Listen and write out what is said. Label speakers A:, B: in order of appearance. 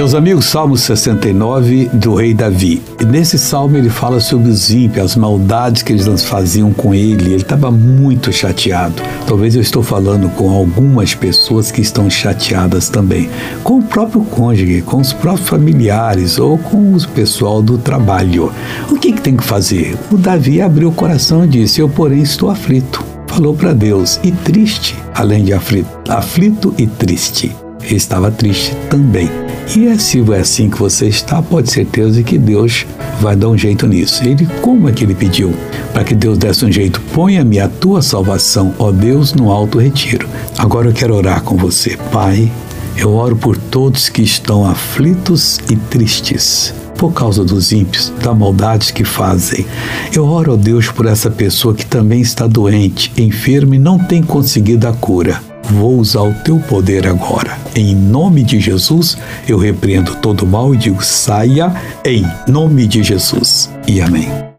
A: Meus amigos, Salmo 69 do rei Davi. nesse salmo ele fala sobre os ímpios, as maldades que eles faziam com ele. Ele estava muito chateado. Talvez eu estou falando com algumas pessoas que estão chateadas também, com o próprio cônjuge, com os próprios familiares ou com o pessoal do trabalho. O que, que tem que fazer? O Davi abriu o coração e disse: Eu, porém, estou aflito. Falou para Deus e triste, além de aflito, aflito e triste. Ele estava triste também. E é, se é assim que você está, pode certeza que Deus vai dar um jeito nisso. Ele, como é que ele pediu? Para que Deus desse um jeito, ponha-me a tua salvação, ó Deus, no alto retiro. Agora eu quero orar com você, Pai. Eu oro por todos que estão aflitos e tristes por causa dos ímpios, da maldade que fazem. Eu oro a Deus por essa pessoa que também está doente, enferma e não tem conseguido a cura vou usar o teu poder agora. Em nome de Jesus, eu repreendo todo mal e digo: saia em nome de Jesus. E amém.